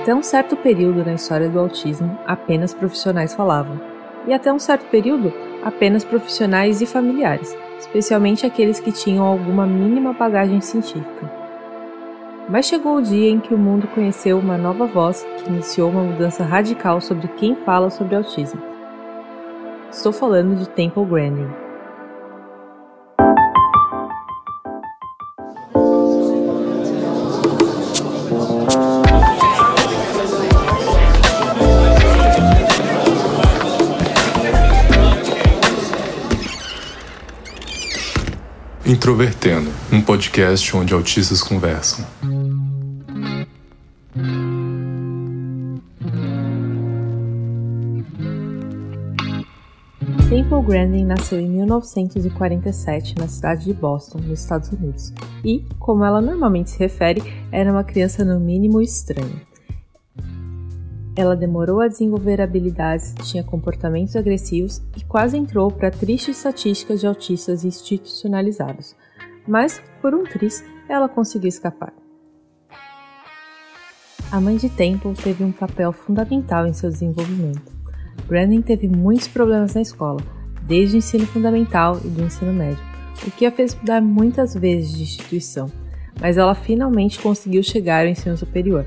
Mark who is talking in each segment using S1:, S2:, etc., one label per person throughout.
S1: Até um certo período na história do autismo, apenas profissionais falavam. E até um certo período, apenas profissionais e familiares, especialmente aqueles que tinham alguma mínima bagagem científica. Mas chegou o dia em que o mundo conheceu uma nova voz que iniciou uma mudança radical sobre quem fala sobre autismo. Estou falando de Temple Grandin.
S2: Introvertendo, um podcast onde autistas conversam.
S1: Temple Grandin nasceu em 1947 na cidade de Boston, nos Estados Unidos, e, como ela normalmente se refere, era uma criança no mínimo estranha. Ela demorou a desenvolver habilidades, tinha comportamentos agressivos e quase entrou para tristes estatísticas de autistas institucionalizados. Mas, por um triz, ela conseguiu escapar. A mãe de Temple teve um papel fundamental em seu desenvolvimento. Brandon teve muitos problemas na escola, desde o ensino fundamental e do ensino médio, o que a fez mudar muitas vezes de instituição, mas ela finalmente conseguiu chegar ao ensino superior.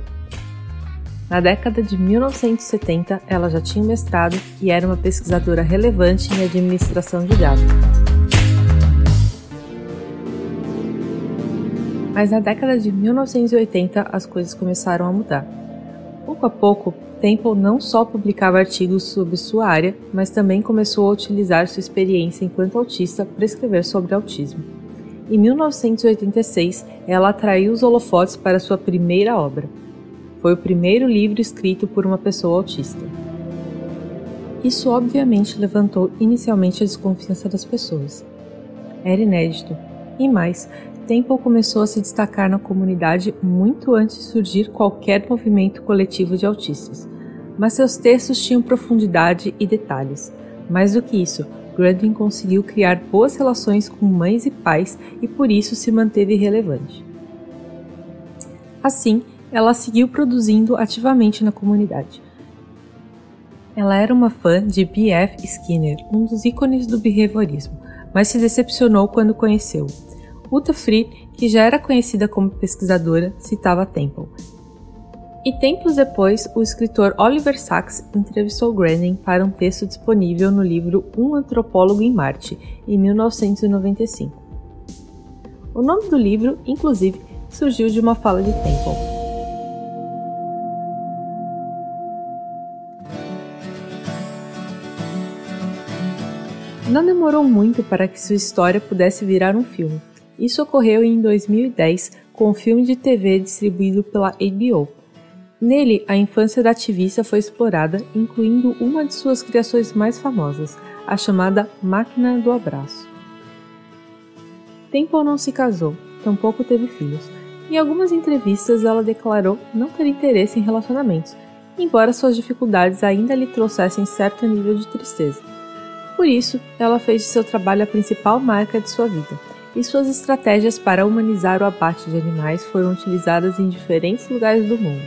S1: Na década de 1970, ela já tinha mestrado e era uma pesquisadora relevante em administração de dados. Mas na década de 1980, as coisas começaram a mudar. Pouco a pouco, Temple não só publicava artigos sobre sua área, mas também começou a utilizar sua experiência enquanto autista para escrever sobre autismo. Em 1986, ela atraiu os holofotes para sua primeira obra, foi o primeiro livro escrito por uma pessoa autista. Isso obviamente levantou inicialmente a desconfiança das pessoas. Era inédito. E mais, Temple começou a se destacar na comunidade muito antes de surgir qualquer movimento coletivo de autistas. Mas seus textos tinham profundidade e detalhes. Mais do que isso, Grandin conseguiu criar boas relações com mães e pais e por isso se manteve relevante. Assim, ela seguiu produzindo ativamente na comunidade. Ela era uma fã de B.F. Skinner, um dos ícones do behaviorismo, mas se decepcionou quando conheceu. Uta Free, que já era conhecida como pesquisadora, citava Temple. E tempos depois, o escritor Oliver Sacks entrevistou Grandin para um texto disponível no livro Um Antropólogo em Marte, em 1995. O nome do livro, inclusive, surgiu de uma fala de Temple. Não demorou muito para que sua história pudesse virar um filme. Isso ocorreu em 2010 com um filme de TV distribuído pela HBO. Nele, a infância da ativista foi explorada, incluindo uma de suas criações mais famosas, a chamada Máquina do Abraço. Temple não se casou, tampouco teve filhos. Em algumas entrevistas, ela declarou não ter interesse em relacionamentos, embora suas dificuldades ainda lhe trouxessem certo nível de tristeza. Por isso, ela fez de seu trabalho a principal marca de sua vida, e suas estratégias para humanizar o abate de animais foram utilizadas em diferentes lugares do mundo.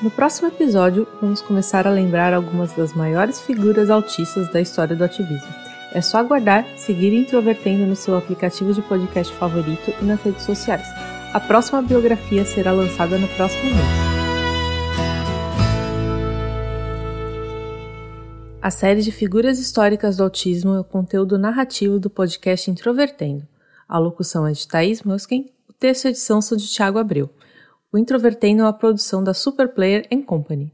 S1: No próximo episódio, vamos começar a lembrar algumas das maiores figuras autistas da história do ativismo. É só aguardar, seguir introvertendo no seu aplicativo de podcast favorito e nas redes sociais. A próxima biografia será lançada no próximo mês. A série de figuras históricas do autismo é o conteúdo narrativo do podcast Introvertendo. A locução é de Thaís Musken, o texto e edição são de Tiago Abreu. O Introvertendo é uma produção da Superplayer Company.